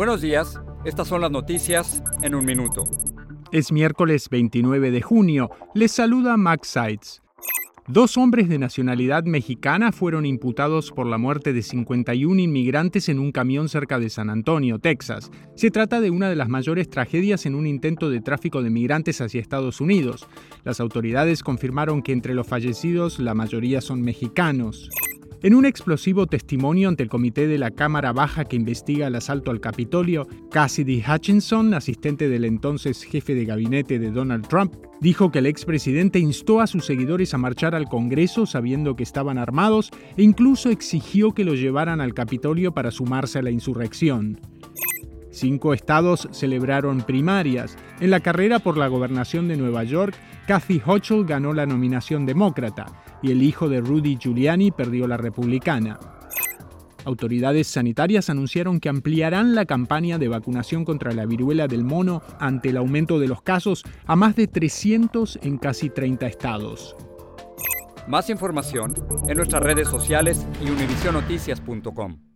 Buenos días, estas son las noticias en un minuto. Es miércoles 29 de junio. Les saluda Max Seitz. Dos hombres de nacionalidad mexicana fueron imputados por la muerte de 51 inmigrantes en un camión cerca de San Antonio, Texas. Se trata de una de las mayores tragedias en un intento de tráfico de migrantes hacia Estados Unidos. Las autoridades confirmaron que entre los fallecidos la mayoría son mexicanos. En un explosivo testimonio ante el comité de la Cámara Baja que investiga el asalto al Capitolio, Cassidy Hutchinson, asistente del entonces jefe de gabinete de Donald Trump, dijo que el expresidente instó a sus seguidores a marchar al Congreso sabiendo que estaban armados e incluso exigió que los llevaran al Capitolio para sumarse a la insurrección. Cinco estados celebraron primarias. En la carrera por la gobernación de Nueva York, Kathy Hochul ganó la nominación demócrata y el hijo de Rudy Giuliani perdió la republicana. Autoridades sanitarias anunciaron que ampliarán la campaña de vacunación contra la viruela del mono ante el aumento de los casos a más de 300 en casi 30 estados. Más información en nuestras redes sociales y univisionoticias.com.